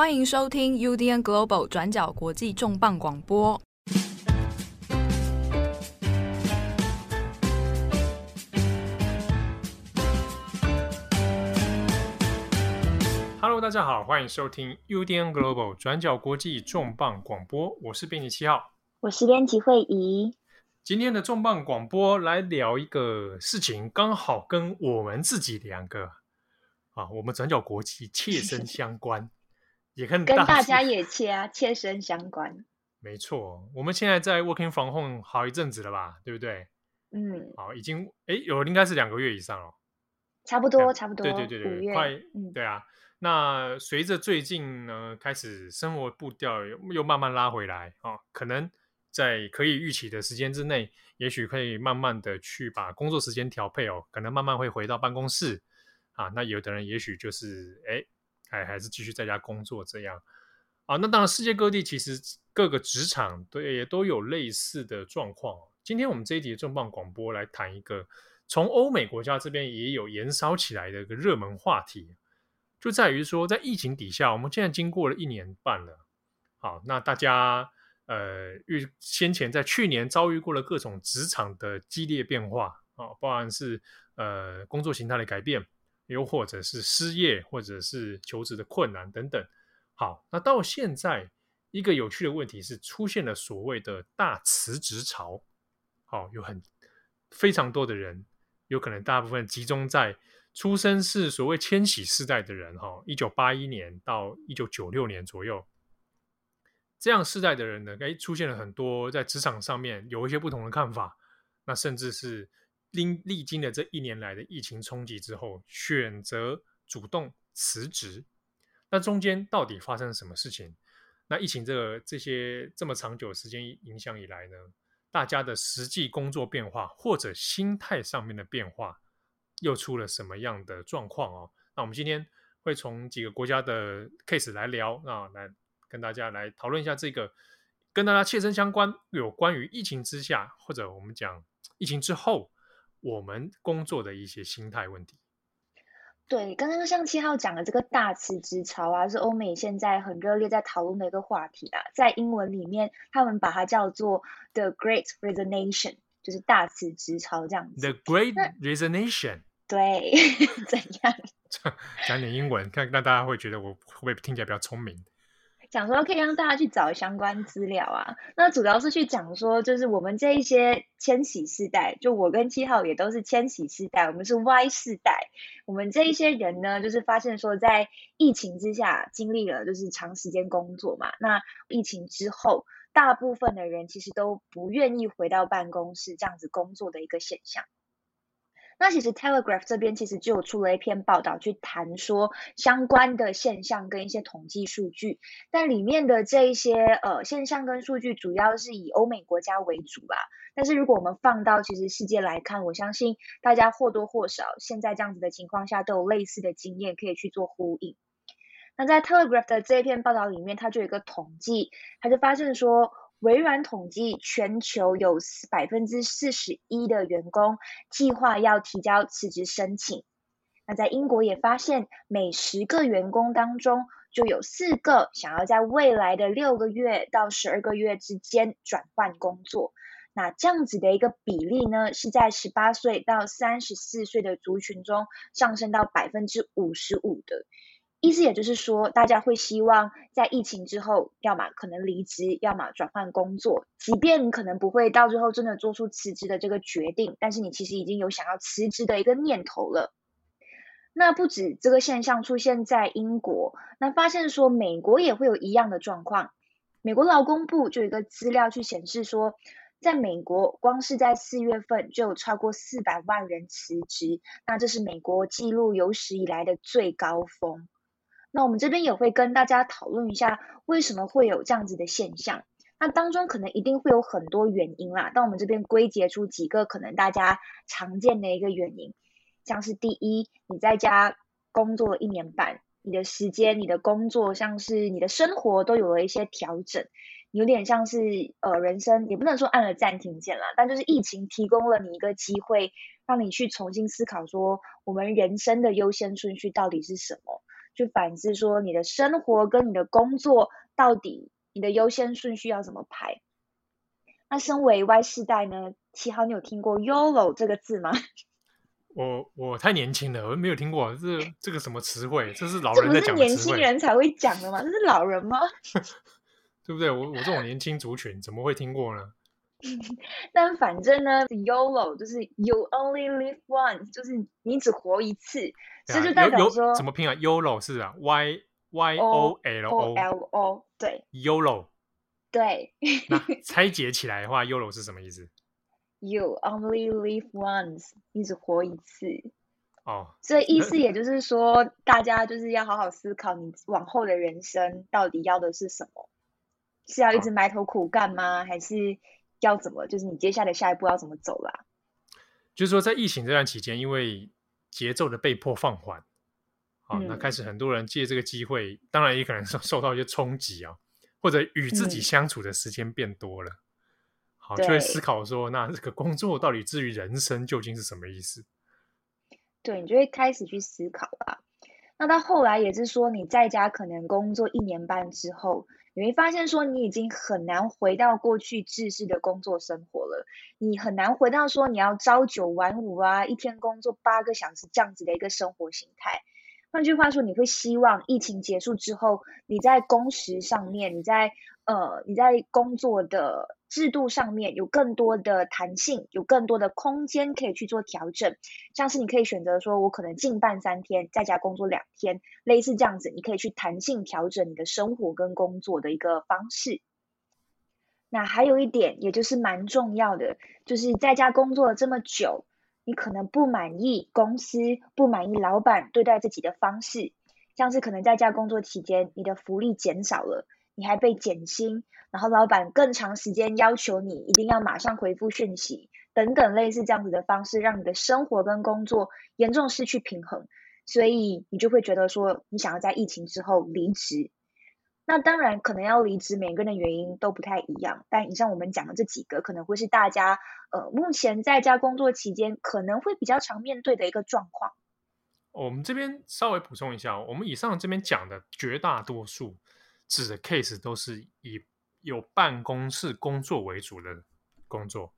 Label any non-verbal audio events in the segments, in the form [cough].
欢迎收听 UDN Global 转角国际重磅广播。Hello，大家好，欢迎收听 UDN Global 转角国际重磅广播。我是编辑七号，我是编辑惠仪。今天的重磅广播来聊一个事情，刚好跟我们自己两个啊，我们转角国际切身相关。也跟大，跟大家也切啊，切身相关。没错，我们现在在 working from home 好一阵子了吧，对不对？嗯，好，已经哎有应该是两个月以上了，差不多，差不多，对对对对，快，嗯，对啊。那随着最近呢，开始生活步调又慢慢拉回来啊，可能在可以预期的时间之内，也许可以慢慢的去把工作时间调配哦，可能慢慢会回到办公室啊。那有的人也许就是哎。还还是继续在家工作这样啊？那当然，世界各地其实各个职场对也都有类似的状况。今天我们这一集的重磅广播来谈一个从欧美国家这边也有延烧起来的一个热门话题，就在于说，在疫情底下，我们现在经过了一年半了。好，那大家呃，遇先前在去年遭遇过了各种职场的激烈变化啊，包含是呃工作形态的改变。又或者是失业，或者是求职的困难等等。好，那到现在一个有趣的问题是，出现了所谓的大辞职潮。好，有很非常多的人，有可能大部分集中在出生是所谓千禧世代的人，哈，一九八一年到一九九六年左右，这样世代的人呢，哎，出现了很多在职场上面有一些不同的看法，那甚至是。历历经了这一年来的疫情冲击之后，选择主动辞职。那中间到底发生了什么事情？那疫情这个这些这么长久时间影响以来呢，大家的实际工作变化或者心态上面的变化，又出了什么样的状况哦？那我们今天会从几个国家的 case 来聊，那来跟大家来讨论一下这个跟大家切身相关，有关于疫情之下或者我们讲疫情之后。我们工作的一些心态问题。对，刚刚像七号讲的这个大辞职潮啊，是欧美现在很热烈在讨论的一个话题啊。在英文里面，他们把它叫做 The Great Resignation，就是大辞职潮这样子。The Great Resignation。[laughs] 对，[laughs] 怎样？[laughs] 讲点英文，看那大家会觉得我会不会听起来比较聪明？讲说可以让大家去找相关资料啊，那主要是去讲说，就是我们这一些千禧世代，就我跟七号也都是千禧世代，我们是 Y 世代，我们这一些人呢，就是发现说，在疫情之下经历了就是长时间工作嘛，那疫情之后，大部分的人其实都不愿意回到办公室这样子工作的一个现象。那其实 Telegraph 这边其实就有出了一篇报道，去谈说相关的现象跟一些统计数据，但里面的这一些呃现象跟数据主要是以欧美国家为主吧。但是如果我们放到其实世界来看，我相信大家或多或少现在这样子的情况下都有类似的经验可以去做呼应。那在 Telegraph 的这一篇报道里面，它就有一个统计，它就发现说。微软统计，全球有百分之四十一的员工计划要提交辞职申请。那在英国也发现，每十个员工当中就有四个想要在未来的六个月到十二个月之间转换工作。那这样子的一个比例呢，是在十八岁到三十四岁的族群中上升到百分之五十五的。意思也就是说，大家会希望在疫情之后，要么可能离职，要么转换工作。即便你可能不会到最后真的做出辞职的这个决定，但是你其实已经有想要辞职的一个念头了。那不止这个现象出现在英国，那发现说美国也会有一样的状况。美国劳工部就有一个资料去显示说，在美国光是在四月份就有超过四百万人辞职，那这是美国记录有史以来的最高峰。那我们这边也会跟大家讨论一下，为什么会有这样子的现象？那当中可能一定会有很多原因啦。但我们这边归结出几个可能大家常见的一个原因，像是第一，你在家工作了一年半，你的时间、你的工作，像是你的生活都有了一些调整，有点像是呃人生，也不能说按了暂停键啦，但就是疫情提供了你一个机会，让你去重新思考说，我们人生的优先顺序到底是什么？去反思说你的生活跟你的工作到底你的优先顺序要怎么排。那身为 Y 世代呢，七号你有听过 YOLO 这个字吗？[laughs] 我我太年轻了，我没有听过这这个什么词汇，这是老人在讲的。这不是年轻人才会讲的吗？这是老人吗？[laughs] 对不对？我我这种年轻族群怎么会听过呢？[laughs] 但反正呢，YOLO 就是 You Only Live Once，就是你只活一次，这、啊、就代表说怎么拼啊？YOLO 是啊，Y Y O L O L O 对，YOLO 对。那拆解起来的话，YOLO 是什么意思？You Only Live Once，你只活一次。哦，所以意思也就是说，大家就是要好好思考，你往后的人生到底要的是什么？是要一直埋头苦干吗？哦、还是？要怎么？就是你接下来下一步要怎么走啦？就是说，在疫情这段期间，因为节奏的被迫放缓，好、嗯，那开始很多人借这个机会，当然也可能受受到一些冲击啊，或者与自己相处的时间变多了，嗯、好，就会思考说，那这个工作到底至于人生究竟是什么意思？对，你就会开始去思考啦。那到后来也是说，你在家可能工作一年半之后。你会发现，说你已经很难回到过去制式的工作生活了。你很难回到说你要朝九晚五啊，一天工作八个小时这样子的一个生活形态。换句话说，你会希望疫情结束之后，你在工时上面，你在呃，你在工作的制度上面有更多的弹性，有更多的空间可以去做调整。像是你可以选择说，我可能近半三天，在家工作两天，类似这样子，你可以去弹性调整你的生活跟工作的一个方式。那还有一点，也就是蛮重要的，就是在家工作了这么久。你可能不满意公司，不满意老板对待自己的方式，像是可能在家工作期间，你的福利减少了，你还被减薪，然后老板更长时间要求你一定要马上回复讯息，等等类似这样子的方式，让你的生活跟工作严重失去平衡，所以你就会觉得说，你想要在疫情之后离职。那当然，可能要离职，每个人的原因都不太一样。但以上我们讲的这几个，可能会是大家呃目前在家工作期间可能会比较常面对的一个状况。我们这边稍微补充一下，我们以上这边讲的绝大多数指的 case 都是以有办公室工作为主的工作。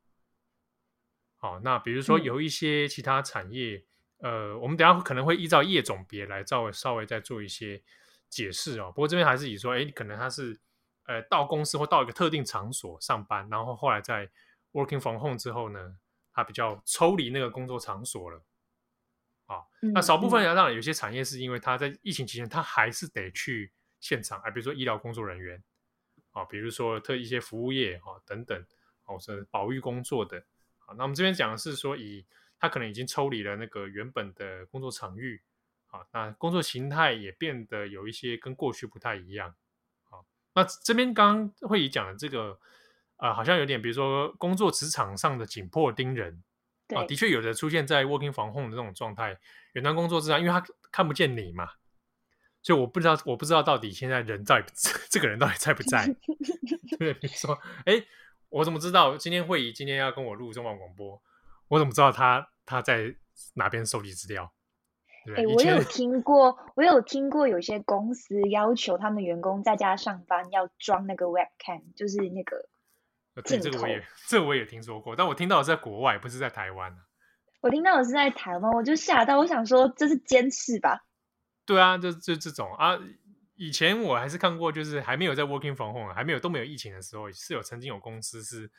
好，那比如说有一些其他产业，嗯、呃，我们等下可能会依照业种别来稍微稍微再做一些。解释哦，不过这边还是以说，哎，可能他是呃到公司或到一个特定场所上班，然后后来在 working from home 之后呢，他比较抽离那个工作场所了。啊、哦，那少部分人当然有些产业是因为他在疫情期间，他还是得去现场，啊，比如说医疗工作人员，啊、哦，比如说特一些服务业啊、哦、等等，哦，是保育工作的。啊，那我们这边讲的是说，以他可能已经抽离了那个原本的工作场域。啊，那工作形态也变得有一些跟过去不太一样。啊，那这边刚刚会议讲的这个，啊，好像有点，比如说工作职场上的紧迫盯人。啊，的确有的出现在 working from home 的这种状态，远端工作之上，因为他看不见你嘛，所以我不知道，我不知道到底现在人在这个人到底在不在？[laughs] 对，比如说，哎，我怎么知道今天会议今天要跟我录中广广播？我怎么知道他他在哪边收集资料？哎、欸，我有听过，我有听过有些公司要求他们员工在家上班要装那个 webcam，就是那个镜头。这个我也，这个我也听说过，但我听到的是在国外，不是在台湾。我听到的是在台湾，我就吓到，我想说这是监视吧？对啊，就就这种啊。以前我还是看过，就是还没有在 working from home，还没有都没有疫情的时候，是有曾经有公司是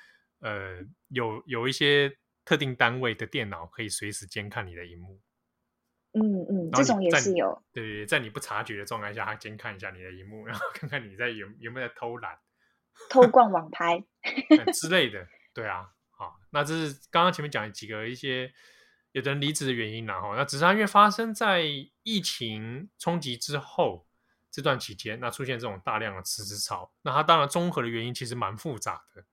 呃有有一些特定单位的电脑可以随时监看你的荧幕。嗯嗯，这种也是有。对，在你不察觉的状态下，他监看一下你的荧幕，然后看看你在有有没有在偷懒、偷逛 [laughs] 网拍之类的。对啊，好，那这是刚刚前面讲几个一些有的人离职的原因，然后那只是因为发生在疫情冲击之后这段期间，那出现这种大量的辞职潮，那它当然综合的原因其实蛮复杂的。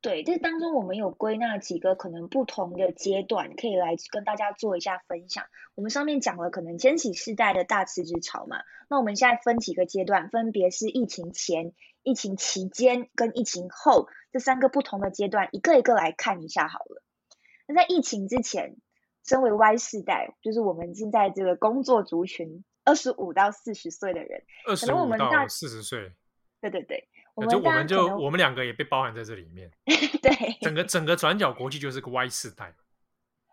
对，这当中我们有归纳几个可能不同的阶段，可以来跟大家做一下分享。我们上面讲了可能千禧世代的大辞职潮嘛，那我们现在分几个阶段，分别是疫情前、疫情期间跟疫情后这三个不同的阶段，一个一个来看一下好了。那在疫情之前，身为 Y 世代，就是我们现在这个工作族群二十五到四十岁的人，二十五到四十岁，对对对，我就我们就我们两个也被包含在这里面。[laughs] 对，整个整个转角国际就是个 Y 世代，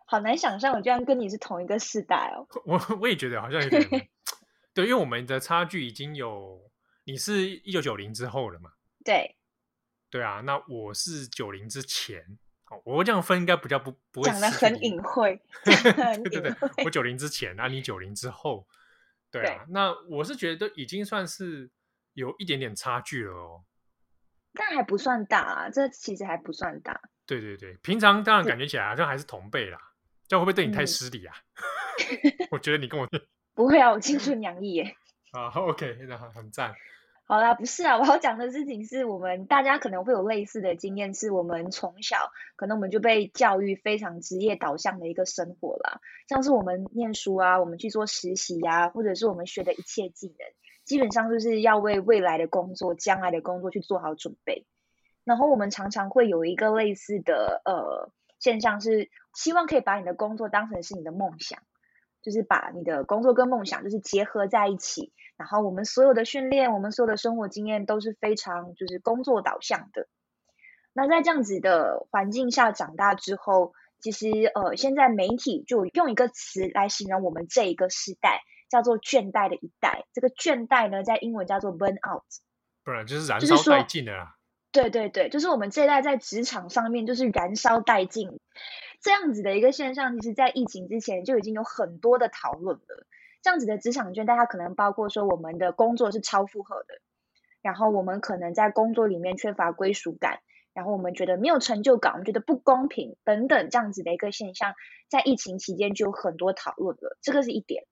好难想象，我居然跟你是同一个世代哦。我我也觉得好像有点，[laughs] 对，因为我们的差距已经有，你是一九九零之后了嘛？对，对啊，那我是九零之前。我这样分应该比较不不会讲的很隐晦，[laughs] 对对对，我九零之前，那、啊、你九零之后，对啊，对那我是觉得已经算是有一点点差距了哦，但还不算大啊，这其实还不算大。对对对，平常当然感觉起来好像还是同辈啦，这样会不会对你太失礼啊？[laughs] 嗯、[laughs] 我觉得你跟我不会啊，我青春洋溢耶。啊，OK，那很赞。好啦，不是啊，我要讲的事情是我们大家可能会有类似的经验，是我们从小可能我们就被教育非常职业导向的一个生活啦，像是我们念书啊，我们去做实习啊，或者是我们学的一切技能，基本上就是要为未来的工作、将来的工作去做好准备。然后我们常常会有一个类似的呃现象，是希望可以把你的工作当成是你的梦想。就是把你的工作跟梦想就是结合在一起，然后我们所有的训练，我们所有的生活经验都是非常就是工作导向的。那在这样子的环境下长大之后，其实呃，现在媒体就用一个词来形容我们这一个时代，叫做“倦怠的一代”。这个倦怠呢，在英文叫做 “burn out”，不然就是燃烧殆尽的啦。对对对，就是我们这一代在职场上面就是燃烧殆尽。这样子的一个现象，其实，在疫情之前就已经有很多的讨论了。这样子的职场倦，大家可能包括说，我们的工作是超负荷的，然后我们可能在工作里面缺乏归属感，然后我们觉得没有成就感，我们觉得不公平等等，这样子的一个现象，在疫情期间就有很多讨论了。这个是一点。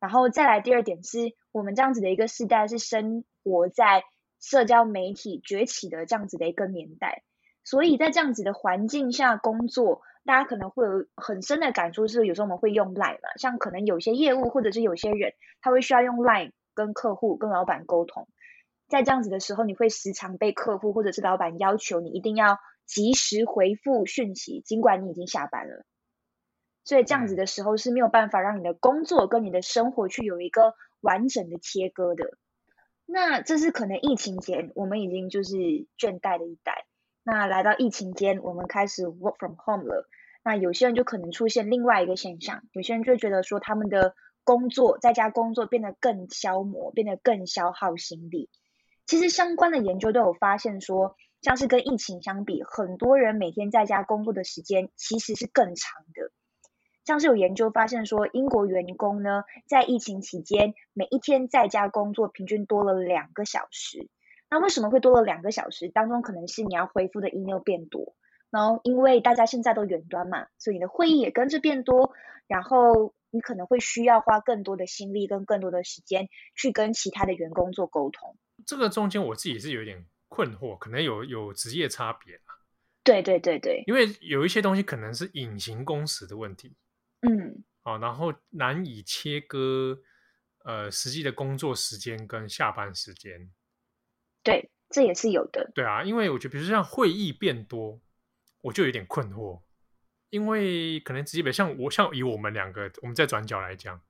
然后再来第二点是，我们这样子的一个世代是生活在社交媒体崛起的这样子的一个年代，所以在这样子的环境下工作。大家可能会有很深的感触，是有时候我们会用 Line 嘛，像可能有些业务或者是有些人，他会需要用 Line 跟客户、跟老板沟通，在这样子的时候，你会时常被客户或者是老板要求你一定要及时回复讯息，尽管你已经下班了。所以这样子的时候是没有办法让你的工作跟你的生活去有一个完整的切割的。那这是可能疫情前我们已经就是倦怠的一代。那来到疫情间，我们开始 work from home 了。那有些人就可能出现另外一个现象，有些人就觉得说他们的工作在家工作变得更消磨，变得更消耗心力。其实相关的研究都有发现说，像是跟疫情相比，很多人每天在家工作的时间其实是更长的。像是有研究发现说，英国员工呢，在疫情期间每一天在家工作平均多了两个小时。那为什么会多了两个小时？当中可能是你要回复的 email 变多，然后因为大家现在都远端嘛，所以你的会议也跟着变多，然后你可能会需要花更多的心力跟更多的时间去跟其他的员工做沟通。这个中间我自己是有点困惑，可能有有职业差别。对对对对，因为有一些东西可能是隐形工时的问题，嗯，好，然后难以切割呃实际的工作时间跟下班时间。对，这也是有的。对啊，因为我觉得，比如说像会议变多，我就有点困惑，因为可能基本像我，像以我们两个我们在转角来讲，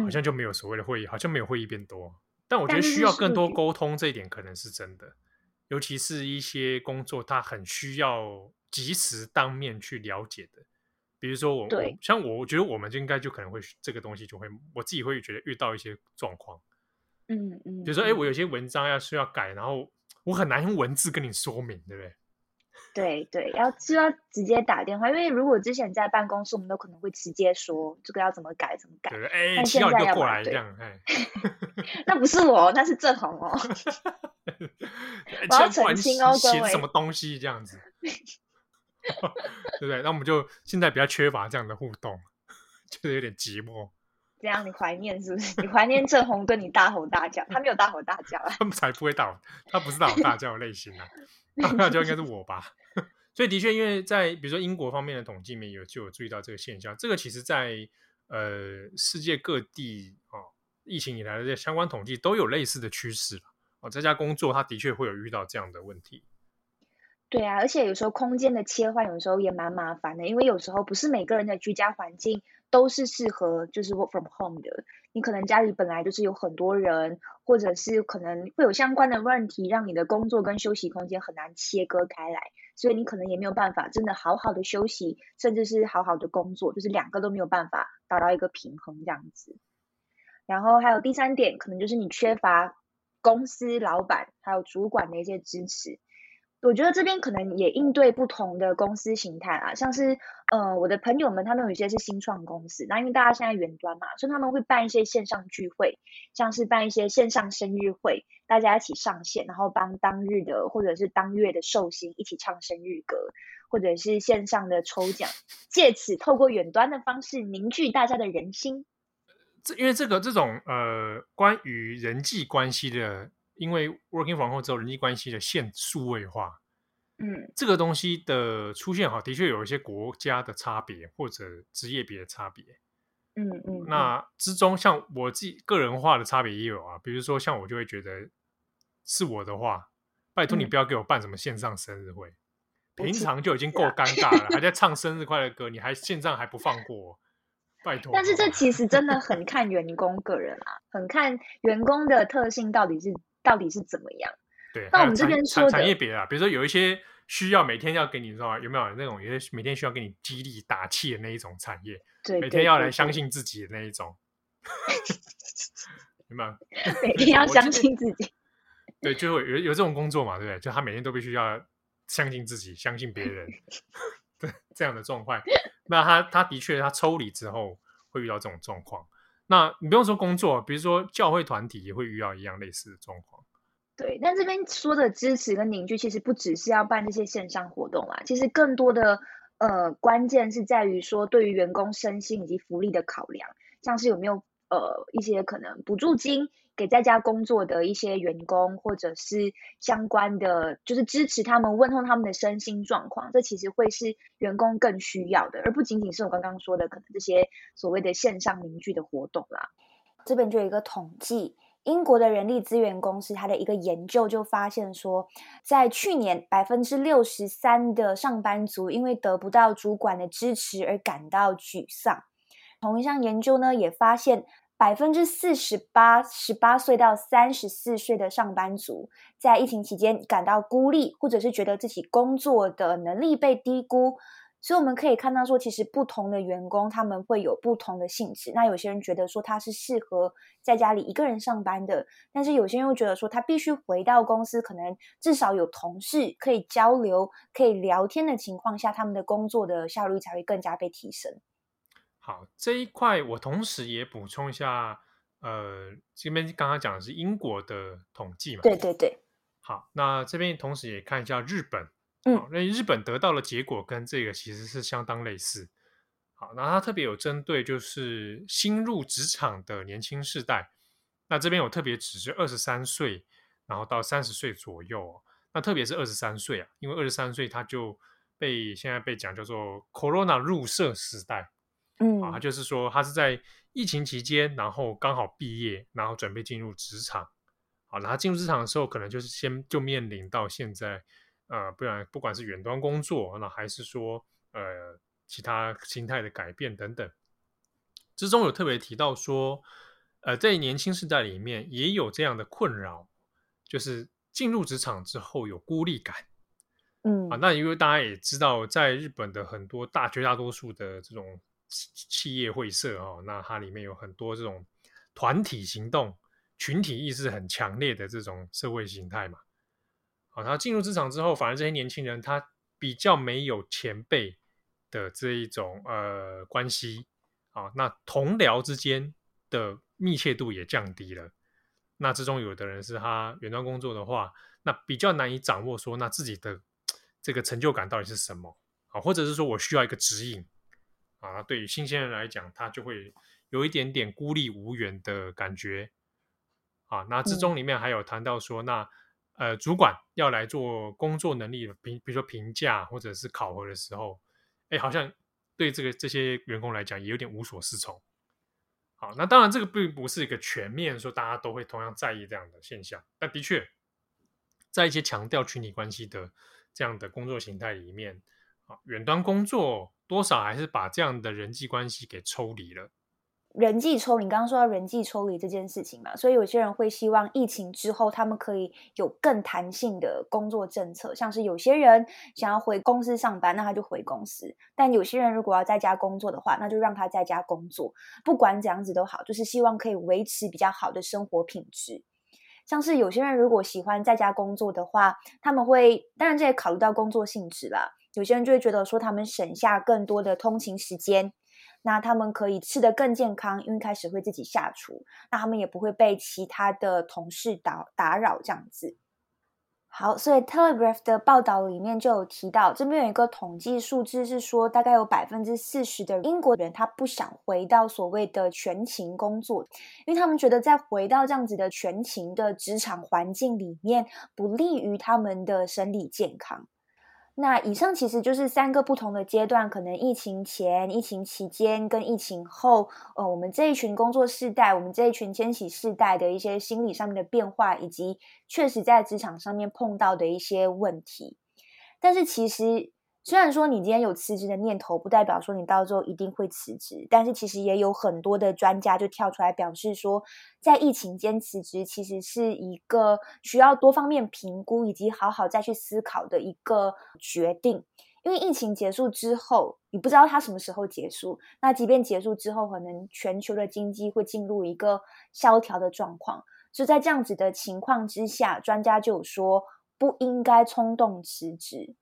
好像就没有所谓的会议，嗯、好像没有会议变多。但我觉得需要更多沟通，这一点可能是真的，尤其是一些工作，它很需要及时当面去了解的。比如说我像我，我觉得我们就应该就可能会这个东西就会，我自己会觉得遇到一些状况。嗯嗯，比如说，哎、欸，我有些文章要需要改，然后我很难用文字跟你说明，对不对？[laughs] 对对，要就要直接打电话，因为如果之前在办公室，我们都可能会直接说这个要怎么改，怎么改。对，哎、欸，现在要过来这样，哎，[laughs] 那不是我，那是郑红哦。[laughs] 我要澄清哦，各位，什么东西这样子？对不对？那我们就现在比较缺乏这样的互动，就是有点寂寞。这样你怀念是不是？[laughs] 你怀念郑红跟你大吼大叫，他没有大吼大叫啊，他们才不会大吼，他不是大吼大叫的类型啊，大吼大叫应该是我吧。[laughs] 所以的确，因为在比如说英国方面的统计里面有就有注意到这个现象，这个其实在呃世界各地哦，疫情以来的这相关统计都有类似的趋势哦，在家工作，他的确会有遇到这样的问题。对啊，而且有时候空间的切换有时候也蛮麻烦的，因为有时候不是每个人的居家环境都是适合就是 work from home 的。你可能家里本来就是有很多人，或者是可能会有相关的问题，让你的工作跟休息空间很难切割开来，所以你可能也没有办法真的好好的休息，甚至是好好的工作，就是两个都没有办法达到一个平衡这样子。然后还有第三点，可能就是你缺乏公司老板还有主管的一些支持。我觉得这边可能也应对不同的公司形态啊，像是呃我的朋友们，他们有一些是新创公司，那因为大家现在远端嘛，所以他们会办一些线上聚会，像是办一些线上生日会，大家一起上线，然后帮当日的或者是当月的寿星一起唱生日歌，或者是线上的抽奖，借此透过远端的方式凝聚大家的人心。这因为这个这种呃关于人际关系的。因为 working from home 之后，人际关系的线数位化，嗯，这个东西的出现哈，的确有一些国家的差别或者职业别的差别，嗯嗯，那之中像我自己个人化的差别也有啊，比如说像我就会觉得是我的话，拜托你不要给我办什么线上生日会，嗯、平常就已经够尴尬了，还在 [laughs] 唱生日快乐歌，你还线上还不放过，拜托。但是这其实真的很 [laughs] 看员工个人啊，很看员工的特性到底是。到底是怎么样？对，那我们这边说产业别啊，比如说有一些需要每天要给你说有没有那种有些每天需要给你激励打气的那一种产业，对，每天要来相信自己的那一种，[laughs] 有没有？[laughs] 每天要相信自己，对，就会有有这种工作嘛，对不对？就他每天都必须要相信自己，相信别人，[laughs] 对这样的状况。那他他的确他抽离之后会遇到这种状况。那你不用说工作，比如说教会团体也会遇到一样类似的状况。对，那这边说的支持跟凝聚，其实不只是要办这些线上活动啦，其实更多的呃关键是在于说对于员工身心以及福利的考量，像是有没有呃一些可能补助金。给在家工作的一些员工，或者是相关的，就是支持他们、问候他们的身心状况，这其实会是员工更需要的，而不仅仅是我刚刚说的可能这些所谓的线上凝聚的活动啦。这边就有一个统计，英国的人力资源公司它的一个研究就发现说，在去年百分之六十三的上班族因为得不到主管的支持而感到沮丧。同一项研究呢，也发现。百分之四十八，十八岁到三十四岁的上班族在疫情期间感到孤立，或者是觉得自己工作的能力被低估。所以我们可以看到说，其实不同的员工他们会有不同的性质。那有些人觉得说他是适合在家里一个人上班的，但是有些人又觉得说他必须回到公司，可能至少有同事可以交流、可以聊天的情况下，他们的工作的效率才会更加被提升。好，这一块我同时也补充一下，呃，这边刚刚讲的是英国的统计嘛？对对对。好，那这边同时也看一下日本，嗯，那日本得到的结果跟这个其实是相当类似。好，那它特别有针对就是新入职场的年轻世代，那这边有特别指是二十三岁，然后到三十岁左右，那特别是二十三岁啊，因为二十三岁他就被现在被讲叫做 Corona 入社时代。嗯，啊，就是说他是在疫情期间，然后刚好毕业，然后准备进入职场，好，然后进入职场的时候，可能就是先就面临到现在，呃，不然不管是远端工作，那还是说呃其他心态的改变等等，之中有特别提到说，呃，在年轻世代里面也有这样的困扰，就是进入职场之后有孤立感，嗯，啊，那因为大家也知道，在日本的很多大绝大多数的这种。企业会社哦，那它里面有很多这种团体行动、群体意识很强烈的这种社会形态嘛。好，他进入职场之后，反而这些年轻人他比较没有前辈的这一种呃关系啊，那同僚之间的密切度也降低了。那之中有的人是他远端工作的话，那比较难以掌握说那自己的这个成就感到底是什么啊，或者是说我需要一个指引。啊，对于新鲜人来讲，他就会有一点点孤立无援的感觉。啊，那之中里面还有谈到说，嗯、那呃，主管要来做工作能力评，比如说评价或者是考核的时候，哎，好像对这个这些员工来讲也有点无所适从。好，那当然这个并不是一个全面说大家都会同样在意这样的现象，但的确，在一些强调群体关系的这样的工作形态里面，啊，远端工作多少还是把这样的人际关系给抽离了。人际抽离，你刚刚说到人际抽离这件事情嘛，所以有些人会希望疫情之后他们可以有更弹性的工作政策，像是有些人想要回公司上班，那他就回公司；但有些人如果要在家工作的话，那就让他在家工作。不管怎样子都好，就是希望可以维持比较好的生活品质。像是有些人如果喜欢在家工作的话，他们会，当然这也考虑到工作性质啦。有些人就会觉得说，他们省下更多的通勤时间。那他们可以吃得更健康，因为开始会自己下厨，那他们也不会被其他的同事打打扰这样子。好，所以 Telegraph 的报道里面就有提到，这边有一个统计数字是说，大概有百分之四十的英国人他不想回到所谓的全勤工作，因为他们觉得在回到这样子的全勤的职场环境里面，不利于他们的生理健康。那以上其实就是三个不同的阶段，可能疫情前、疫情期间跟疫情后，呃，我们这一群工作世代，我们这一群千禧世代的一些心理上面的变化，以及确实在职场上面碰到的一些问题。但是其实。虽然说你今天有辞职的念头，不代表说你到时候一定会辞职，但是其实也有很多的专家就跳出来表示说，在疫情间辞职其实是一个需要多方面评估以及好好再去思考的一个决定。因为疫情结束之后，你不知道它什么时候结束，那即便结束之后，可能全球的经济会进入一个萧条的状况。所以在这样子的情况之下，专家就有说不应该冲动辞职。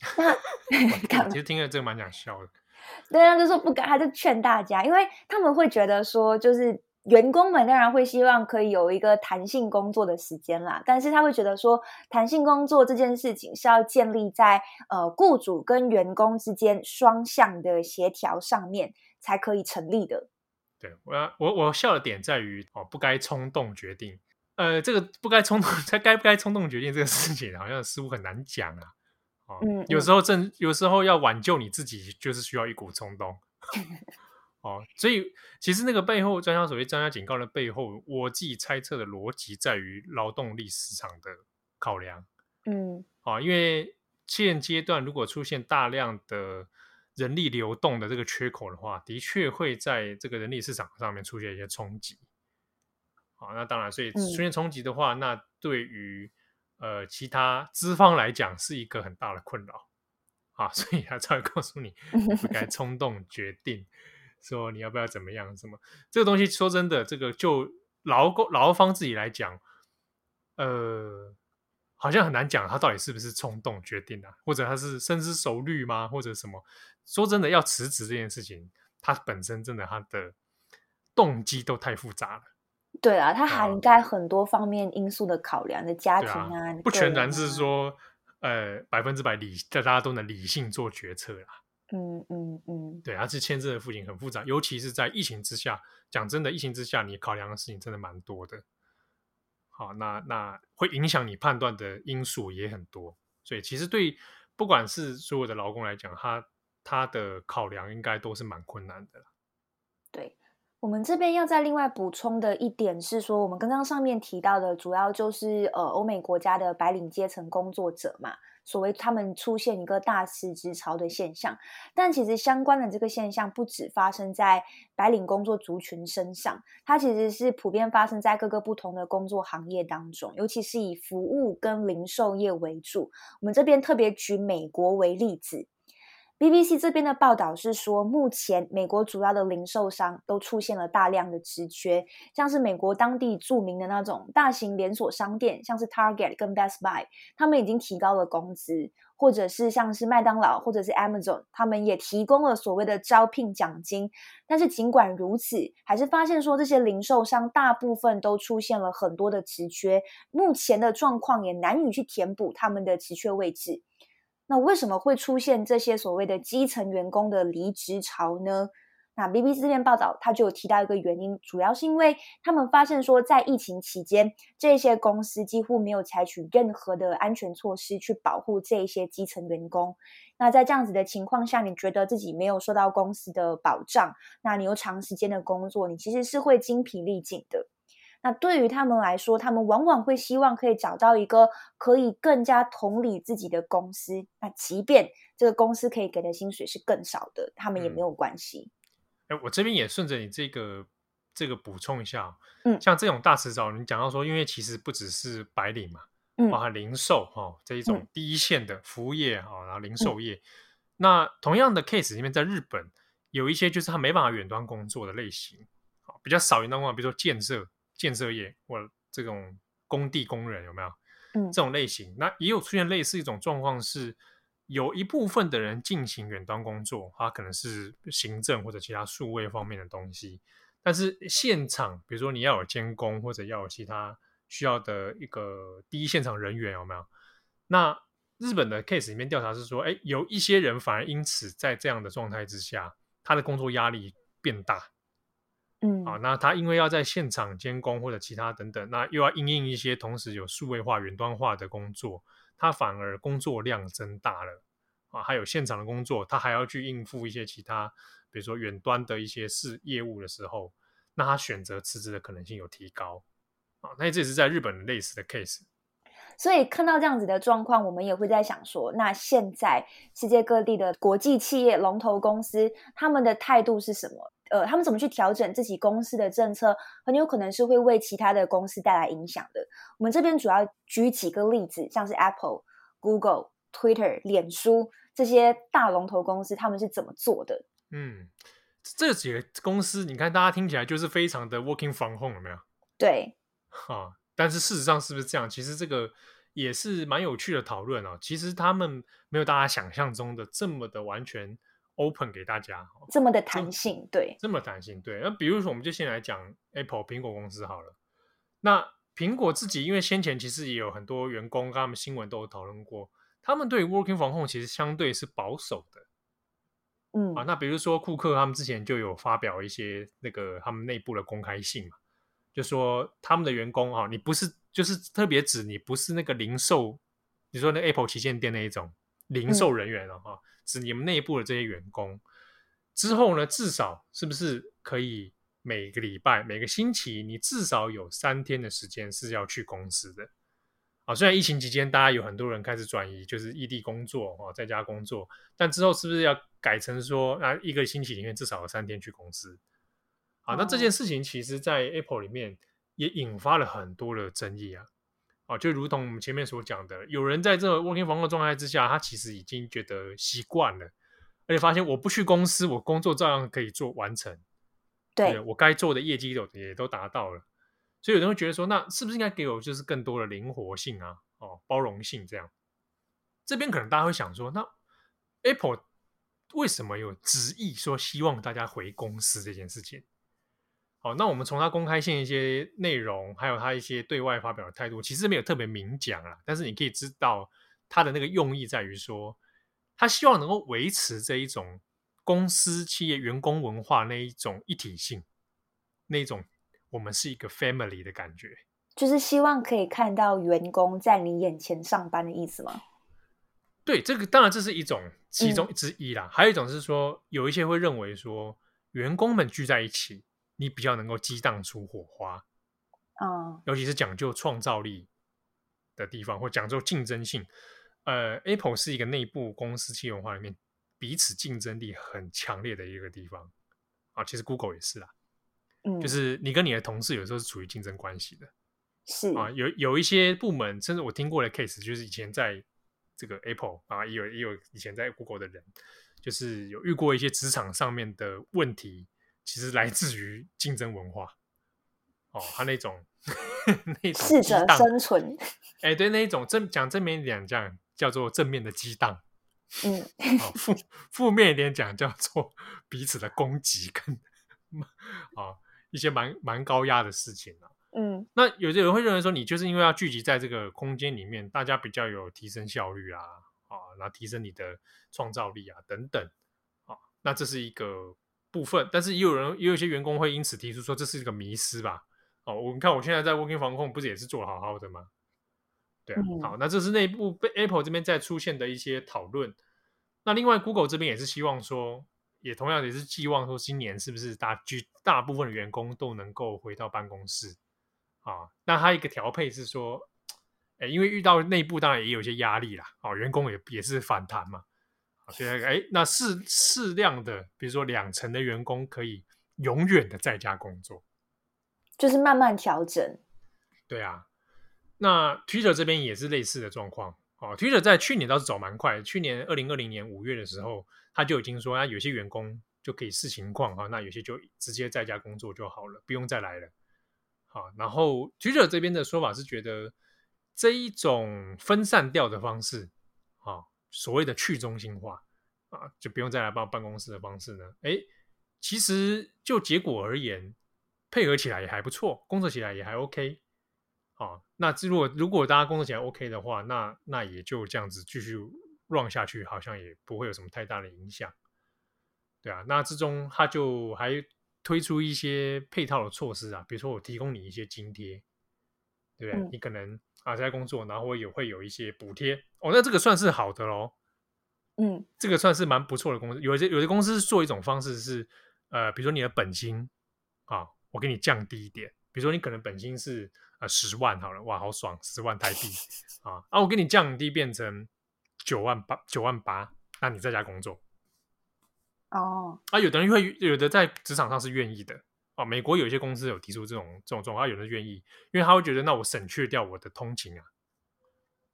[laughs] 那 [laughs] 其实听了这个蛮想笑的，[laughs] 对啊，就说不敢，他就劝大家，因为他们会觉得说，就是员工们当然会希望可以有一个弹性工作的时间啦，但是他会觉得说，弹性工作这件事情是要建立在呃雇主跟员工之间双向的协调上面才可以成立的。对，我要我我笑的点在于哦，不该冲动决定，呃，这个不该冲动，他该不该冲动决定这个事情，好像似乎很难讲啊。哦、嗯，有时候正有时候要挽救你自己，就是需要一股冲动。[laughs] 哦，所以其实那个背后，专家所谓专家警告的背后，我自己猜测的逻辑在于劳动力市场的考量。嗯，啊、哦，因为现阶段如果出现大量的人力流动的这个缺口的话，的确会在这个人力市场上面出现一些冲击。好、哦，那当然，所以出现冲击的话，嗯、那对于呃，其他资方来讲是一个很大的困扰啊，[laughs] 所以他才会告诉你不该冲动决定，说你要不要怎么样什么。这个东西说真的，这个就劳工劳方自己来讲，呃，好像很难讲他到底是不是冲动决定啊，或者他是深思熟虑吗，或者什么？说真的，要辞职这件事情，他本身真的他的动机都太复杂了。对啊，它涵盖很多方面因素的考量的家庭啊，啊不全然是说，呃，百分之百理，大家都能理性做决策啦。嗯嗯嗯，对，而且签证的事情很复杂，尤其是在疫情之下。讲真的，疫情之下，你考量的事情真的蛮多的。好，那那会影响你判断的因素也很多，所以其实对不管是所有的劳工来讲，他他的考量应该都是蛮困难的。对。我们这边要再另外补充的一点是说，我们刚刚上面提到的，主要就是呃欧美国家的白领阶层工作者嘛，所谓他们出现一个大辞职潮的现象。但其实相关的这个现象不止发生在白领工作族群身上，它其实是普遍发生在各个不同的工作行业当中，尤其是以服务跟零售业为主。我们这边特别举美国为例子。BBC 这边的报道是说，目前美国主要的零售商都出现了大量的职缺，像是美国当地著名的那种大型连锁商店，像是 Target 跟 Best Buy，他们已经提高了工资，或者是像是麦当劳或者是 Amazon，他们也提供了所谓的招聘奖金。但是尽管如此，还是发现说这些零售商大部分都出现了很多的职缺，目前的状况也难以去填补他们的职缺位置。那为什么会出现这些所谓的基层员工的离职潮呢？那 BBC 这篇报道，它就有提到一个原因，主要是因为他们发现说，在疫情期间，这些公司几乎没有采取任何的安全措施去保护这些基层员工。那在这样子的情况下，你觉得自己没有受到公司的保障，那你又长时间的工作，你其实是会精疲力尽的。那对于他们来说，他们往往会希望可以找到一个可以更加同理自己的公司。那即便这个公司可以给的薪水是更少的，他们也没有关系。哎、嗯，我这边也顺着你这个这个补充一下，嗯，像这种大辞藻，你讲到说，因为其实不只是白领嘛，嗯，包含零售哈、哦、这一种第一线的服务业啊、哦，然后零售业，嗯、那同样的 case 里面，在日本有一些就是他没办法远端工作的类型，比较少远端工作，比如说建设。建设业或这种工地工人有没有？嗯，这种类型，那也有出现类似一种状况，是有一部分的人进行远端工作，他可能是行政或者其他数位方面的东西，但是现场，比如说你要有监工或者要有其他需要的一个第一现场人员有没有？那日本的 case 里面调查是说，哎，有一些人反而因此在这样的状态之下，他的工作压力变大。嗯，啊，那他因为要在现场监工或者其他等等，那又要应应一些同时有数位化、远端化的工作，他反而工作量增大了啊。还有现场的工作，他还要去应付一些其他，比如说远端的一些事业务的时候，那他选择辞职的可能性有提高啊。那这也是在日本类似的 case。所以看到这样子的状况，我们也会在想说，那现在世界各地的国际企业龙头公司，他们的态度是什么？呃，他们怎么去调整自己公司的政策，很有可能是会为其他的公司带来影响的。我们这边主要举几个例子，像是 Apple、Google、Twitter、脸书这些大龙头公司，他们是怎么做的？嗯，这几个公司，你看大家听起来就是非常的 working from home，有没有？对，哈，但是事实上是不是这样？其实这个也是蛮有趣的讨论哦。其实他们没有大家想象中的这么的完全。Open 给大家，这么的弹性，对，这么弹性，对。那比如说，我们就先来讲 Apple 苹果公司好了。那苹果自己，因为先前其实也有很多员工，跟他们新闻都有讨论过，他们对 working from home 其实相对是保守的。嗯啊，那比如说库克他们之前就有发表一些那个他们内部的公开信嘛，就说他们的员工啊，你不是就是特别指你不是那个零售，你说那 Apple 旗舰店那一种零售人员了哈。嗯指你们内部的这些员工之后呢，至少是不是可以每个礼拜、每个星期，你至少有三天的时间是要去公司的啊？虽然疫情期间大家有很多人开始转移，就是异地工作啊，在家工作，但之后是不是要改成说啊，一个星期里面至少有三天去公司？啊，那这件事情其实，在 Apple 里面也引发了很多的争议啊。哦，就如同我们前面所讲的，有人在这个 working from home 状态之下，他其实已经觉得习惯了，而且发现我不去公司，我工作照样可以做完成，对，对我该做的业绩都也都达到了，所以有人会觉得说，那是不是应该给我就是更多的灵活性啊，哦，包容性这样？这边可能大家会想说，那 Apple 为什么有执意说希望大家回公司这件事情？好，那我们从他公开信一些内容，还有他一些对外发表的态度，其实没有特别明讲啊。但是你可以知道他的那个用意在于说，他希望能够维持这一种公司企业员工文化那一种一体性，那一种我们是一个 family 的感觉，就是希望可以看到员工在你眼前上班的意思吗？对，这个当然这是一种其中之一啦。嗯、还有一种是说，有一些会认为说，员工们聚在一起。你比较能够激荡出火花，嗯，尤其是讲究创造力的地方，或讲究竞争性。呃，Apple 是一个内部公司企业文化里面彼此竞争力很强烈的一个地方啊。其实 Google 也是啦，嗯，就是你跟你的同事有时候是处于竞争关系的，是啊。有有一些部门，甚至我听过的 case，就是以前在这个 Apple 啊，也有也有以前在 Google 的人，就是有遇过一些职场上面的问题。其实来自于竞争文化，哦，他那种 [laughs] 那种适者生存，哎、欸，对，那一种正讲正面一点讲叫做正面的激荡，嗯，哦，[laughs] 负负面一点讲叫做 [laughs] 彼此的攻击跟啊、哦、一些蛮蛮高压的事情啊，嗯，那有些人会认为说，你就是因为要聚集在这个空间里面，大家比较有提升效率啊，啊、哦，然后提升你的创造力啊等等，啊、哦，那这是一个。部分，但是也有人，也有一些员工会因此提出说，这是一个迷失吧？哦，我们看我现在在 working from home 不是也是做得好好的吗？对啊，嗯、好，那这是内部被 Apple 这边在出现的一些讨论。那另外 Google 这边也是希望说，也同样也是寄望说，今年是不是大绝大部分的员工都能够回到办公室啊。那它一个调配是说，哎，因为遇到内部当然也有一些压力啦，哦，员工也也是反弹嘛，所以哎，那适适量的，比如说两成的员工可以永远的在家工作，就是慢慢调整。对啊，那 Twitter 这边也是类似的状况。哦，Twitter 在去年倒是走蛮快，去年二零二零年五月的时候，他就已经说，啊，有些员工就可以视情况哈，那有些就直接在家工作就好了，不用再来了。好，然后 Twitter 这边的说法是觉得这一种分散掉的方式，啊，所谓的去中心化啊，就不用再来办办公室的方式呢，哎，其实就结果而言，配合起来也还不错，工作起来也还 OK。啊，那如果如果大家工作起来 OK 的话，那那也就这样子继续 run 下去，好像也不会有什么太大的影响，对啊。那之中他就还推出一些配套的措施啊，比如说我提供你一些津贴，对不对？嗯、你可能啊在工作，然后也会有一些补贴哦，那这个算是好的喽。嗯，这个算是蛮不错的公司。有些有些公司是做一种方式是，呃，比如说你的本金啊，我给你降低一点，比如说你可能本金是呃。十万好了，哇，好爽！十万台币 [laughs] 啊啊！我给你降低变成九万八，九万八，那你在家工作哦。啊，有的人会，有的在职场上是愿意的哦。美国有一些公司有提出这种这种状况，有人愿意，因为他会觉得，那我省去掉我的通勤啊。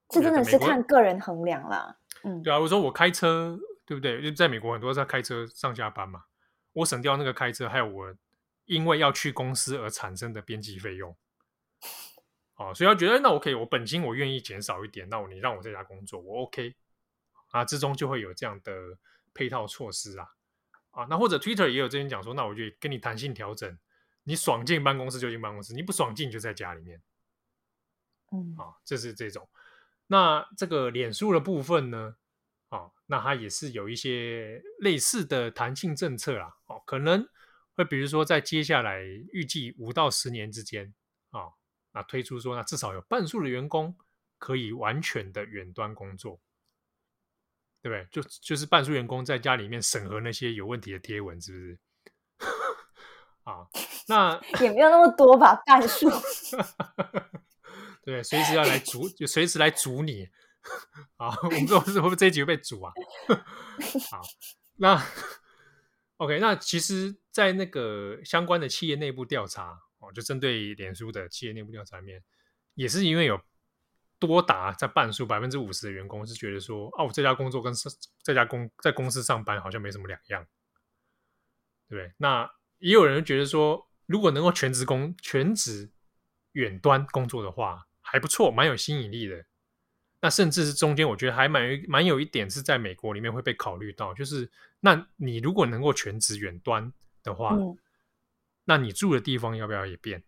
这真的是看个人衡量啦。嗯，对啊，我说我开车，对不对？就在美国很多在开车上下班嘛，我省掉那个开车，还有我因为要去公司而产生的边际费用。哦，所以他觉得，那我可以我本金我愿意减少一点，那我你让我在家工作，我 OK，啊，之中就会有这样的配套措施啊，啊，那或者 Twitter 也有这边讲说，那我就跟你弹性调整，你爽进办公室就进办公室，你不爽进就在家里面，嗯，啊，这是这种，那这个脸书的部分呢，啊，那它也是有一些类似的弹性政策啦，哦，可能会比如说在接下来预计五到十年之间，啊。那推出说，那至少有半数的员工可以完全的远端工作，对不对？就就是半数员工在家里面审核那些有问题的贴文，是不是？[laughs] 啊，那 [laughs] 也没有那么多吧，半数。对，随时要来阻，就随时来阻你。啊，我们说会不会这一集会被阻啊？好，那 [laughs] OK，那其实，在那个相关的企业内部调查。哦，就针对脸书的企业内部调查面，也是因为有多达在半数百分之五十的员工是觉得说，哦，我这家工作跟这家公在公司上班好像没什么两样，对不对？那也有人觉得说，如果能够全职工全职远端工作的话，还不错，蛮有吸引力的。那甚至是中间，我觉得还蛮蛮有一点是在美国里面会被考虑到，就是那你如果能够全职远端的话。嗯那你住的地方要不要也变？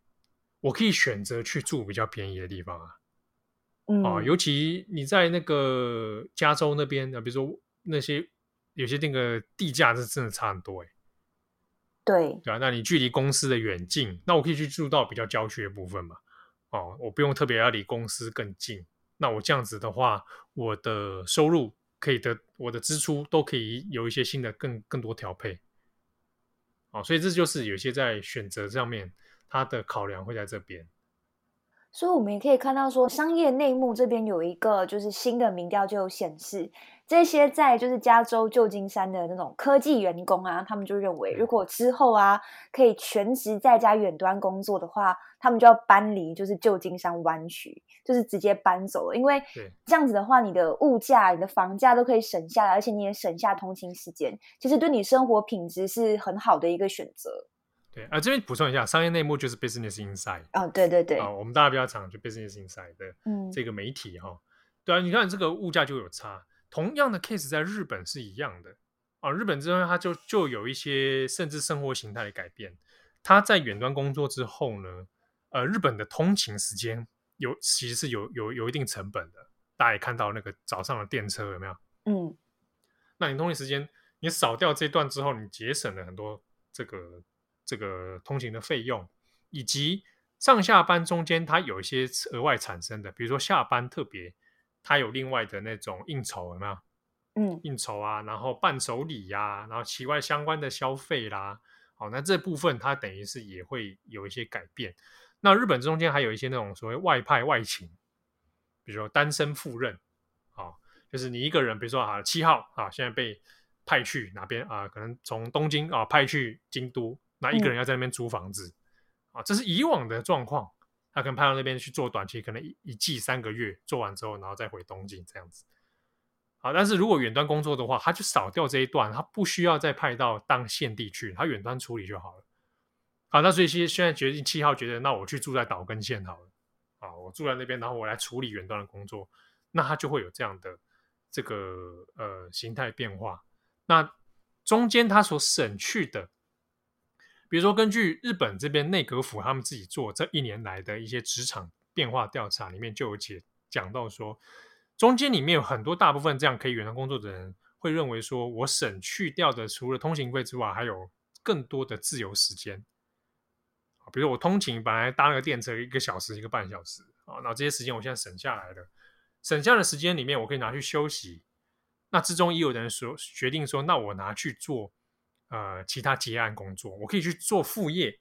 我可以选择去住比较便宜的地方啊。嗯，啊，尤其你在那个加州那边啊，比如说那些有些那个地价是真的差很多哎。对，对啊，那你距离公司的远近，那我可以去住到比较郊区的部分嘛。哦，我不用特别要离公司更近。那我这样子的话，我的收入可以得，我的支出都可以有一些新的更更多调配。哦，所以这就是有些在选择上面，他的考量会在这边。所以我们也可以看到说，商业内幕这边有一个就是新的民调就显示，这些在就是加州旧金山的那种科技员工啊，他们就认为，如果之后啊可以全职在家远端工作的话，他们就要搬离就是旧金山湾区。就是直接搬走了，因为这样子的话，你的物价、你的房价都可以省下来，而且你也省下通勤时间，其实对你生活品质是很好的一个选择。对啊，这边补充一下，商业内幕就是 Business Inside 哦，对对对，啊，我们大家比较常就 Business Inside 的这个媒体哈、嗯，对啊，你看这个物价就有差，同样的 case 在日本是一样的。啊，日本这边它就就有一些甚至生活形态的改变，他在远端工作之后呢，呃，日本的通勤时间。有其实是有有有一定成本的，大家也看到那个早上的电车有没有？嗯，那你通勤时间你少掉这段之后，你节省了很多这个这个通勤的费用，以及上下班中间它有一些额外产生的，比如说下班特别它有另外的那种应酬有没有？嗯，应酬啊，然后伴手礼呀、啊，然后其外相关的消费啦，好，那这部分它等于是也会有一些改变。那日本中间还有一些那种所谓外派外勤，比如说单身赴任啊，就是你一个人，比如说啊七号啊，现在被派去哪边啊？可能从东京啊派去京都，那一个人要在那边租房子、嗯、啊，这是以往的状况。他可能派到那边去做短期，可能一一季三个月做完之后，然后再回东京这样子。好，但是如果远端工作的话，他就少掉这一段，他不需要再派到当县地去，他远端处理就好了。好，那所以现现在决定七号觉得，那我去住在岛根县好了。啊，我住在那边，然后我来处理远端的工作，那他就会有这样的这个呃形态变化。那中间他所省去的。比如说，根据日本这边内阁府他们自己做这一年来的一些职场变化调查，里面就有解讲到说，中间里面有很多大部分这样可以远程工作的人会认为说，我省去掉的除了通勤费之外，还有更多的自由时间。比如我通勤本来搭那个电车一个小时一个半小时啊，那这些时间我现在省下来了，省下的时间里面我可以拿去休息。那之中也有人说决定说，那我拿去做。呃，其他结案工作，我可以去做副业。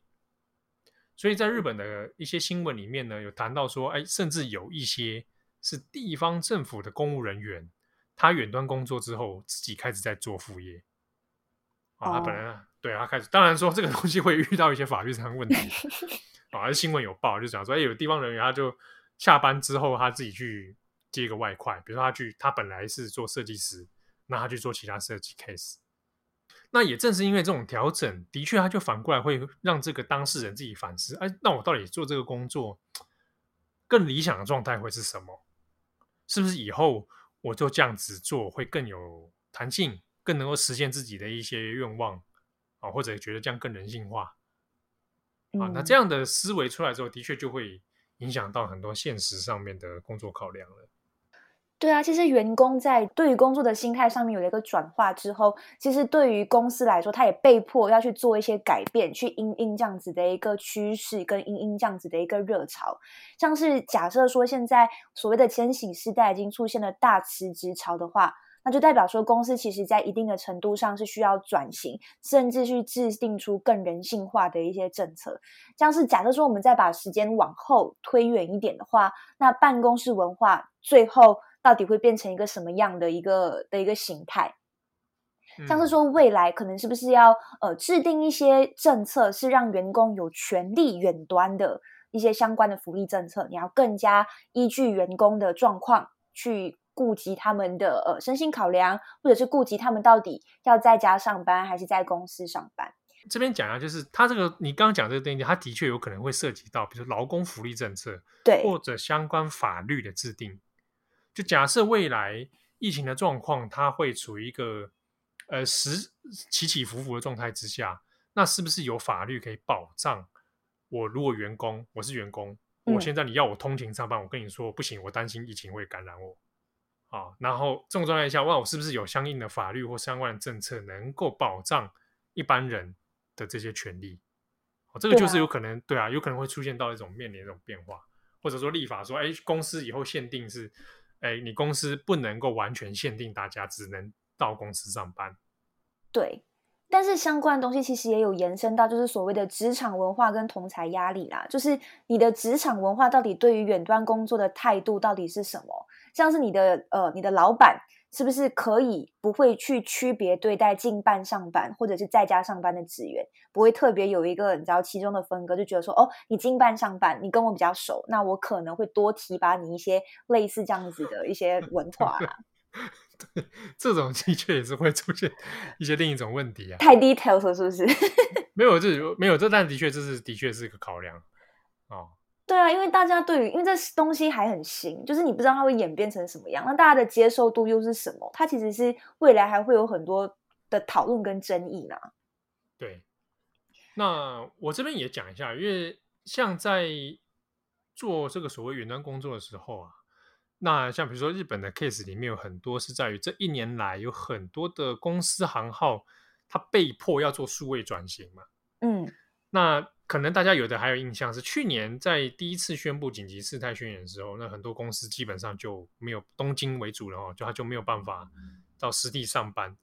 所以在日本的一些新闻里面呢，有谈到说，哎，甚至有一些是地方政府的公务人员，他远端工作之后，自己开始在做副业。啊，他本来、oh. 对他开始，当然说这个东西会遇到一些法律上的问题。啊，新闻有报就讲说，哎，有地方人员他就下班之后，他自己去接一个外快，比如说他去，他本来是做设计师，那他去做其他设计 case。那也正是因为这种调整，的确，他就反过来会让这个当事人自己反思：哎，那我到底做这个工作更理想的状态会是什么？是不是以后我就这样子做会更有弹性，更能够实现自己的一些愿望啊？或者觉得这样更人性化啊？那这样的思维出来之后，的确就会影响到很多现实上面的工作考量了。对啊，其实员工在对于工作的心态上面有了一个转化之后，其实对于公司来说，他也被迫要去做一些改变，去因应这样子的一个趋势，跟因应这样子的一个热潮。像是假设说现在所谓的千禧世代已经出现了大辞职潮的话，那就代表说公司其实在一定的程度上是需要转型，甚至去制定出更人性化的一些政策。像是假设说我们再把时间往后推远一点的话，那办公室文化最后。到底会变成一个什么样的一个的一个形态？像是说未来可能是不是要呃制定一些政策，是让员工有权利远端的一些相关的福利政策？你要更加依据员工的状况去顾及他们的呃身心考量，或者是顾及他们到底要在家上班还是在公司上班？这边讲啊，就是他这个你刚刚讲这个东西，它的确有可能会涉及到，比如说劳工福利政策，对，或者相关法律的制定。就假设未来疫情的状况，它会处于一个呃时起起伏伏的状态之下，那是不是有法律可以保障我？如果员工，我是员工，我现在你要我通勤上班，嗯、我跟你说不行，我担心疫情会感染我啊。然后这种状态下，哇我是不是有相应的法律或相关的政策能够保障一般人的这些权利？哦，这个就是有可能，对啊，对啊，有可能会出现到一种面临的这种变化，或者说立法说，哎，公司以后限定是。哎，你公司不能够完全限定大家只能到公司上班。对，但是相关的东西其实也有延伸到，就是所谓的职场文化跟同才压力啦。就是你的职场文化到底对于远端工作的态度到底是什么？像是你的呃，你的老板。是不是可以不会去区别对待进办上班或者是在家上班的职员，不会特别有一个你知道其中的分割，就觉得说哦，你进办上班，你跟我比较熟，那我可能会多提拔你一些类似这样子的一些文化啦。[laughs] 对，[laughs] 这种的确也是会出现一些另一种问题啊。太 details 了是不是？[laughs] 没有，这没有这，但的确这是的确是一个考量哦。对啊，因为大家对于，因为这东西还很新，就是你不知道它会演变成什么样，那大家的接受度又是什么？它其实是未来还会有很多的讨论跟争议呢。对，那我这边也讲一下，因为像在做这个所谓远端工作的时候啊，那像比如说日本的 case 里面有很多是在于这一年来有很多的公司行号，它被迫要做数位转型嘛。嗯，那。可能大家有的还有印象是去年在第一次宣布紧急事态宣言的时候，那很多公司基本上就没有东京为主了哦，就他就没有办法到实地上班。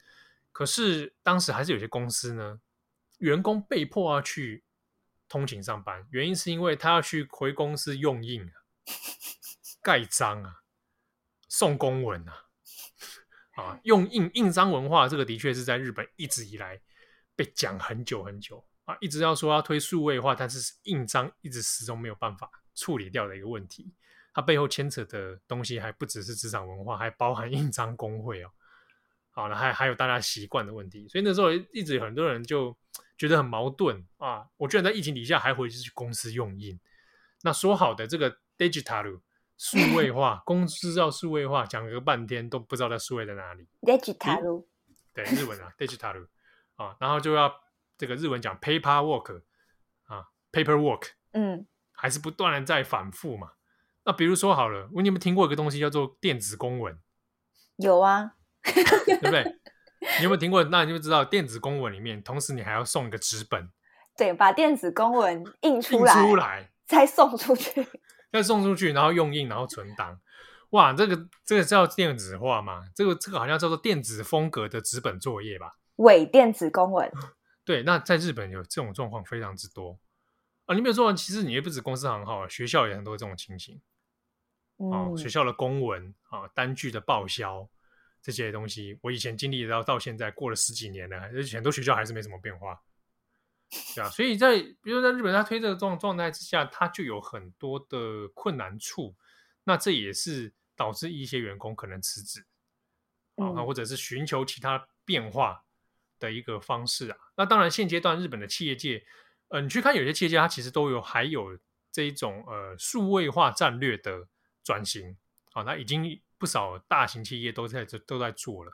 可是当时还是有些公司呢，员工被迫要去通勤上班，原因是因为他要去回公司用印啊、盖章啊、送公文啊。啊，用印印章文化，这个的确是在日本一直以来被讲很久很久啊，一直要说要推数位化，但是印章一直始终没有办法处理掉的一个问题。它背后牵扯的东西还不只是职场文化，还包含印章工会哦。好了，还还有大家习惯的问题，所以那时候一直有很多人就觉得很矛盾啊。我居然在疫情底下还回去公司用印，那说好的这个 digital。数位化，公司要数位化，讲了个半天都不知道在数位在哪里。digital，对，日文啊，digital 啊，然后就要这个日文讲 paperwork 啊，paperwork，嗯，还是不断的在反复嘛。那比如说好了，我你有没有听过一个东西叫做电子公文？有啊，对不对？你有没有听过？那你就知道电子公文里面，同时你还要送一个纸本，对，把电子公文印出来，印出来再送出去。再送出去，然后用印，然后存档。哇，这个这个叫电子化吗？这个这个好像叫做电子风格的纸本作业吧？伪电子公文。对，那在日本有这种状况非常之多啊。你没有说，其实你也不止公司行号，学校也很多这种情形。哦、嗯，学校的公文啊，单据的报销这些东西，我以前经历到到现在过了十几年了，而且很多学校还是没什么变化。对啊，所以在比如说在日本，他推这个状状态之下，他就有很多的困难处。那这也是导致一些员工可能辞职啊，或者是寻求其他变化的一个方式啊。那当然，现阶段日本的企业界，呃，你去看有些企业家，它其实都有还有这一种呃数位化战略的转型啊。那已经不少大型企业都在这都在做了。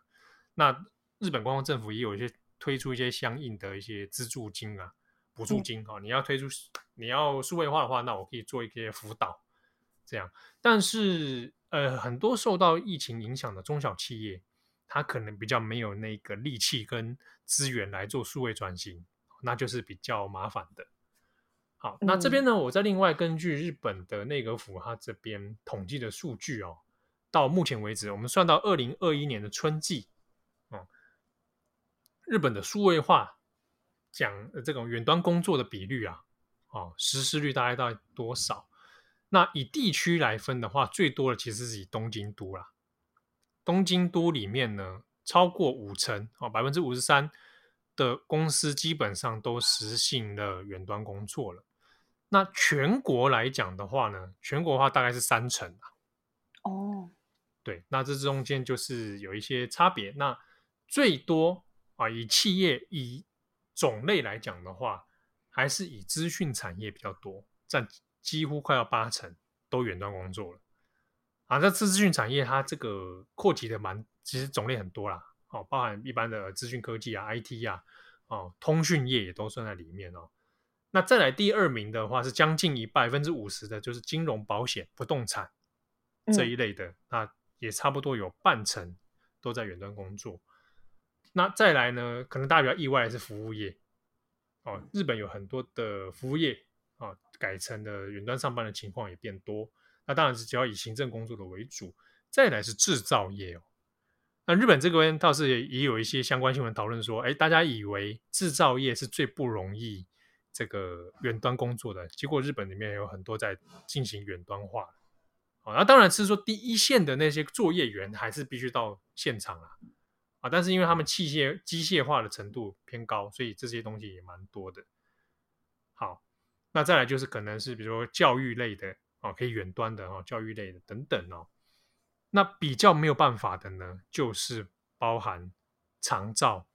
那日本官方政府也有一些。推出一些相应的一些资助金啊、补助金啊，你要推出你要数位化的话，那我可以做一些辅导，这样。但是呃，很多受到疫情影响的中小企业，它可能比较没有那个力气跟资源来做数位转型，那就是比较麻烦的。好，那这边呢，我再另外根据日本的内阁府他这边统计的数据哦，到目前为止，我们算到二零二一年的春季。日本的数位化讲这种远端工作的比率啊，哦，实施率大概到多少？那以地区来分的话，最多的其实是以东京都啦。东京都里面呢，超过五成啊，百分之五十三的公司基本上都实行了远端工作了。那全国来讲的话呢，全国的话大概是三成啊。哦，对，那这中间就是有一些差别。那最多。啊，以企业以种类来讲的话，还是以资讯产业比较多，占几乎快要八成都远端工作了。啊，这资讯产业它这个扩及的蛮，其实种类很多啦。哦，包含一般的资讯科技啊、IT 啊，哦，通讯业也都算在里面哦。那再来第二名的话，是将近一百分之五十的，就是金融、保险、不动产这一类的，嗯，那也差不多有半成都在远端工作。那再来呢？可能大家比较意外的是服务业哦，日本有很多的服务业啊、哦，改成了远端上班的情况也变多。那当然是主要以行政工作的为主。再来是制造业哦，那日本这边倒是也有一些相关新闻讨论说，哎，大家以为制造业是最不容易这个远端工作的，结果日本里面有很多在进行远端化。哦，那当然是说第一线的那些作业员还是必须到现场啊。啊，但是因为他们器械机械化的程度偏高，所以这些东西也蛮多的。好，那再来就是可能是比如说教育类的哦，可以远端的哦，教育类的等等哦。那比较没有办法的呢，就是包含长照、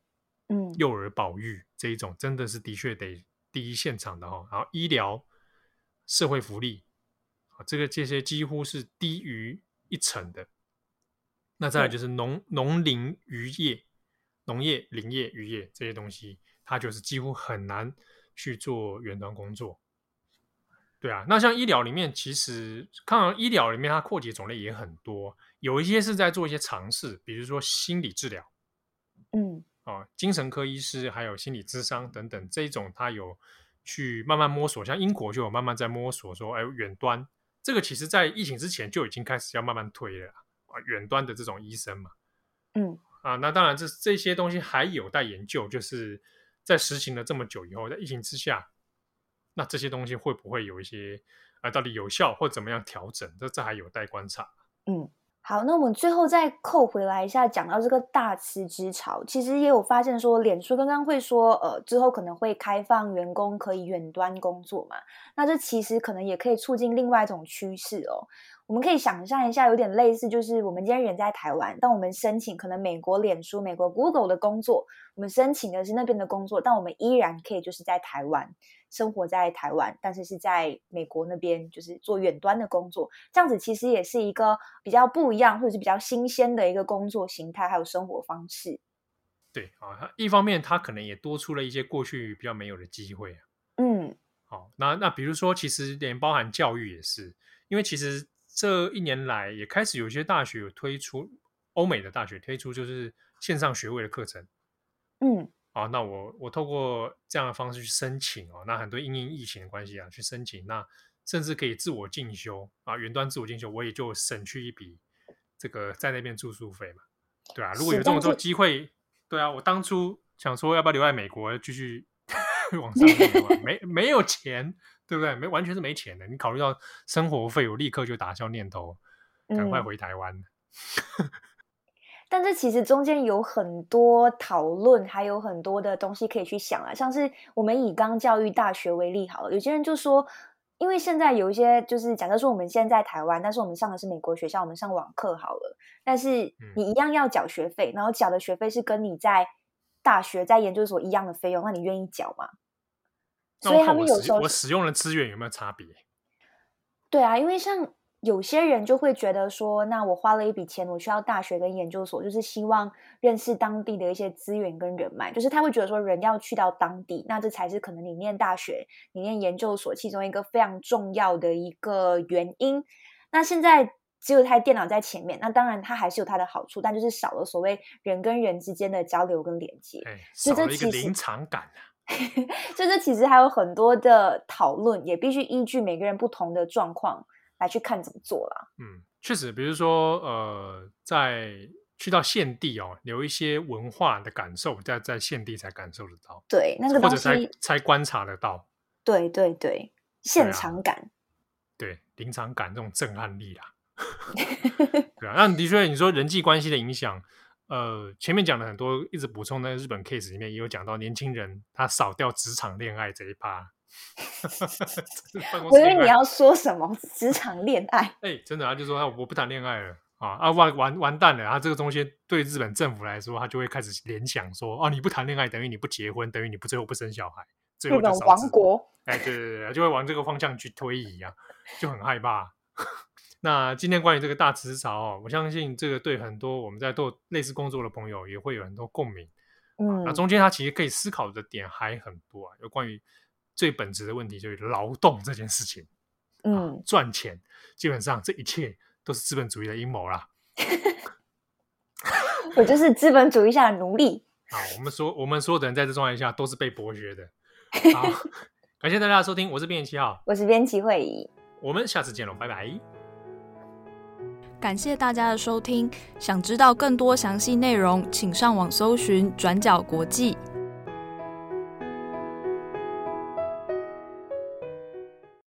嗯，幼儿保育这一种，真的是的确得第一现场的哈。然后医疗、社会福利啊，这个这些几乎是低于一成的。那再来就是农农林渔业、农业、林业、渔业这些东西，它就是几乎很难去做远端工作。对啊，那像医疗里面，其实看医疗里面它扩及种类也很多，有一些是在做一些尝试，比如说心理治疗，嗯，啊，精神科医师还有心理咨商等等这一种，它有去慢慢摸索，像英国就有慢慢在摸索说，哎，远端这个其实在疫情之前就已经开始要慢慢推了。啊，远端的这种医生嘛，嗯，啊，那当然这这些东西还有待研究，就是在实行了这么久以后，在疫情之下，那这些东西会不会有一些啊、到底有效或怎么样调整？这这还有待观察。嗯。好，那我们最后再扣回来一下，讲到这个大辞职潮，其实也有发现说，脸书刚刚会说，呃，之后可能会开放员工可以远端工作嘛，那这其实可能也可以促进另外一种趋势哦。我们可以想象一下，有点类似，就是我们今天人在台湾，但我们申请可能美国脸书、美国 Google 的工作，我们申请的是那边的工作，但我们依然可以就是在台湾生活在台湾，但是是在美国那边就是做远端的工作，这样子其实也是一个比较不一样或者是比较新鲜的一个工作形态还有生活方式。对啊，一方面他可能也多出了一些过去比较没有的机会。嗯，好，那那比如说，其实连包含教育也是，因为其实。这一年来，也开始有些大学有推出，欧美的大学推出就是线上学位的课程。嗯，好，那我我透过这样的方式去申请哦，那很多因应疫情的关系啊，去申请，那甚至可以自我进修啊，云端自我进修，我也就省去一笔这个在那边住宿费嘛，对啊，如果有这么多机会，对啊，我当初想说要不要留在美国继续 [laughs] 往上面，[laughs] 没没有钱。对不对？没完全是没钱的。你考虑到生活费，我立刻就打消念头，赶快回台湾。嗯、但这其实中间有很多讨论，还有很多的东西可以去想啊。像是我们以刚教育大学为例好了，有些人就说，因为现在有一些就是假设说我们现在在台湾，但是我们上的是美国学校，我们上网课好了，但是你一样要缴学费，嗯、然后缴的学费是跟你在大学在研究所一样的费用，那你愿意缴吗？所以他们有时候我使用的资源有没有差别？对啊，因为像有些人就会觉得说，那我花了一笔钱，我需要大学跟研究所，就是希望认识当地的一些资源跟人脉，就是他会觉得说，人要去到当地，那这才是可能你念大学、你念研究所其中一个非常重要的一个原因。那现在只有台电脑在前面，那当然它还是有它的好处，但就是少了所谓人跟人之间的交流跟连接，哎，少了一个临场感啊。[laughs] 所以这其实还有很多的讨论，也必须依据每个人不同的状况来去看怎么做啦。嗯，确实，比如说呃，在去到现地哦，有一些文化的感受，在在现地才感受得到。对，那个或者才才观察得到。对对对，现场感。对啊，对，临场感这种震撼力啦。[laughs] 对啊，那的确你说人际关系的影响。呃，前面讲了很多，一直补充那个日本 case 里面也有讲到年轻人他少掉职场恋爱这一趴。[laughs] 我以为你要说什么职场恋爱？哎、欸，真的，他就说他我不谈恋爱了啊啊完完完蛋了！他这个东西对日本政府来说，他就会开始联想说：哦、啊，你不谈恋爱等于你不结婚，等于你不最后不生小孩，最后日本亡国。哎，对对对，就会往这个方向去推移啊，就很害怕。[laughs] 那今天关于这个大辞职潮哦，我相信这个对很多我们在做类似工作的朋友也会有很多共鸣。嗯，那中间他其实可以思考的点还很多啊，有关于最本质的问题，就是劳动这件事情。嗯，赚钱基本上这一切都是资本主义的阴谋啦。[laughs] 我就是资本主义下的奴隶。好，我们说我们所有的人在这状态下都是被剥削的。[laughs] 好，感谢大家的收听，我是编辑七号，我是编辑会议，我们下次见喽，拜拜。感谢大家的收听，想知道更多详细内容，请上网搜寻转角国际。